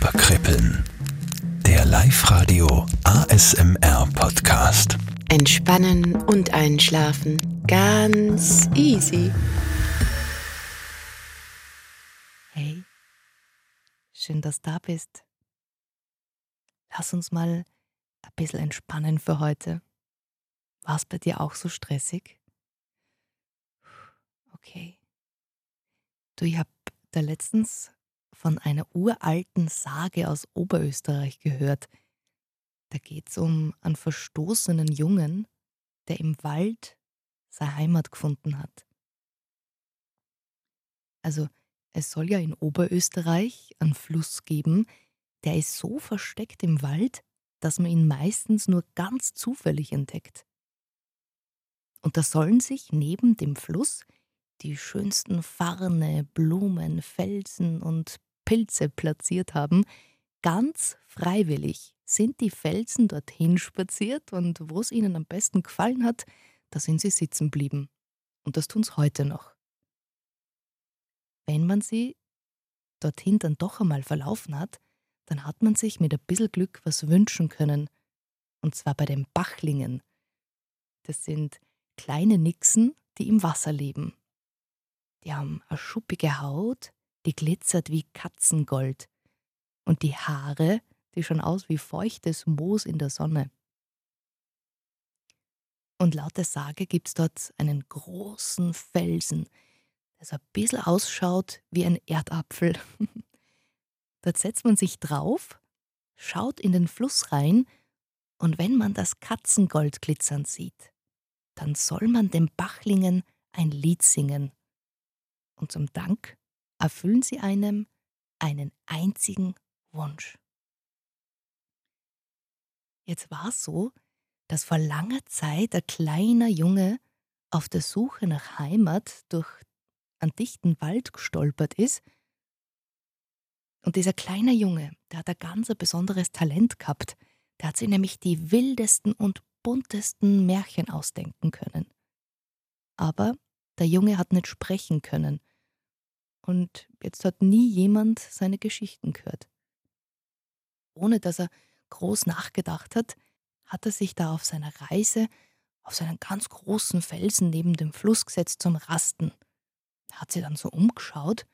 Körperkribbeln. Der Live-Radio ASMR Podcast. Entspannen und einschlafen. Ganz easy. Hey, schön, dass du da bist. Lass uns mal ein bisschen entspannen für heute. War es bei dir auch so stressig? Okay. Du, ich habe da letztens von einer uralten Sage aus Oberösterreich gehört. Da geht es um einen verstoßenen Jungen, der im Wald seine Heimat gefunden hat. Also es soll ja in Oberösterreich einen Fluss geben, der ist so versteckt im Wald, dass man ihn meistens nur ganz zufällig entdeckt. Und da sollen sich neben dem Fluss die schönsten Farne, Blumen, Felsen und Pilze platziert haben, ganz freiwillig sind die Felsen dorthin spaziert und wo es ihnen am besten gefallen hat, da sind sie sitzen blieben. Und das tun sie heute noch. Wenn man sie dorthin dann doch einmal verlaufen hat, dann hat man sich mit ein bisschen Glück was wünschen können. Und zwar bei den Bachlingen. Das sind kleine Nixen, die im Wasser leben. Die haben eine schuppige Haut, die glitzert wie Katzengold. Und die Haare, die schauen aus wie feuchtes Moos in der Sonne. Und laut der Sage gibt es dort einen großen Felsen, der so ein bisschen ausschaut wie ein Erdapfel. dort setzt man sich drauf, schaut in den Fluss rein, und wenn man das Katzengold glitzern sieht, dann soll man den Bachlingen ein Lied singen. Und zum Dank erfüllen sie einem einen einzigen Wunsch. Jetzt war es so, dass vor langer Zeit ein kleiner Junge auf der Suche nach Heimat durch einen dichten Wald gestolpert ist. Und dieser kleine Junge, der hat ein ganz besonderes Talent gehabt. Der hat sich nämlich die wildesten und buntesten Märchen ausdenken können. Aber der Junge hat nicht sprechen können und jetzt hat nie jemand seine Geschichten gehört. Ohne dass er groß nachgedacht hat, hat er sich da auf seiner Reise auf seinen ganz großen Felsen neben dem Fluss gesetzt zum Rasten. Er hat sich dann so umgeschaut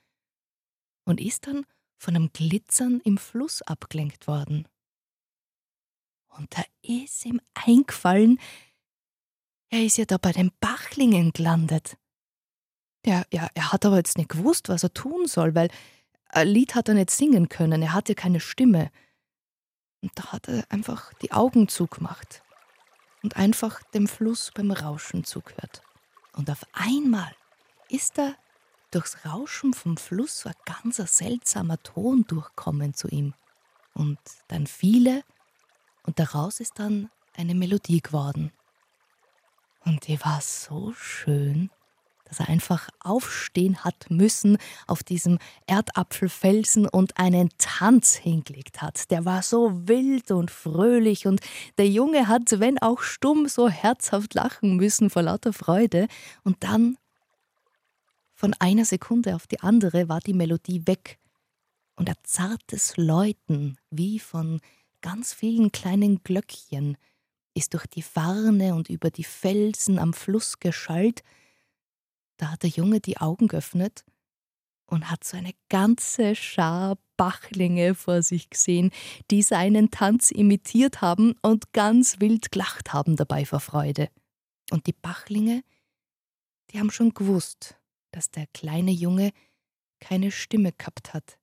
und ist dann von einem Glitzern im Fluss abgelenkt worden. Und da ist ihm eingefallen, er ist ja da bei den Bachlingen gelandet. Ja, ja, er hat aber jetzt nicht gewusst, was er tun soll, weil ein Lied hat er nicht singen können, er hatte keine Stimme. Und da hat er einfach die Augen zugemacht und einfach dem Fluss beim Rauschen zugehört. Und auf einmal ist da durchs Rauschen vom Fluss so ein ganz seltsamer Ton durchkommen zu ihm. Und dann viele, und daraus ist dann eine Melodie geworden. Und die war so schön dass er einfach aufstehen hat müssen auf diesem Erdapfelfelsen und einen Tanz hingelegt hat. Der war so wild und fröhlich und der Junge hat, wenn auch stumm, so herzhaft lachen müssen vor lauter Freude. Und dann, von einer Sekunde auf die andere, war die Melodie weg und ein zartes Läuten, wie von ganz vielen kleinen Glöckchen, ist durch die Farne und über die Felsen am Fluss geschallt, der Junge die Augen geöffnet und hat so eine ganze Schar Bachlinge vor sich gesehen, die seinen Tanz imitiert haben und ganz wild gelacht haben dabei vor Freude. Und die Bachlinge, die haben schon gewusst, dass der kleine Junge keine Stimme gehabt hat.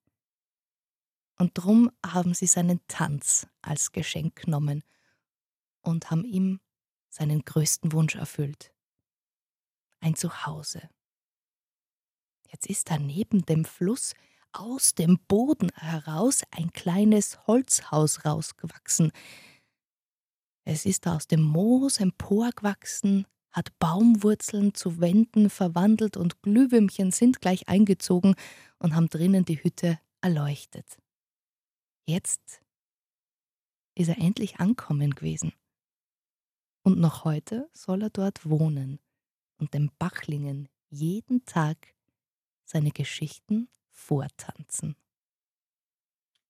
Und drum haben sie seinen Tanz als Geschenk genommen und haben ihm seinen größten Wunsch erfüllt ein Zuhause. Jetzt ist da neben dem Fluss aus dem Boden heraus ein kleines Holzhaus rausgewachsen. Es ist aus dem Moos emporgewachsen, hat Baumwurzeln zu Wänden verwandelt und Glühwürmchen sind gleich eingezogen und haben drinnen die Hütte erleuchtet. Jetzt ist er endlich ankommen gewesen. Und noch heute soll er dort wohnen und den Bachlingen jeden Tag seine Geschichten vortanzen.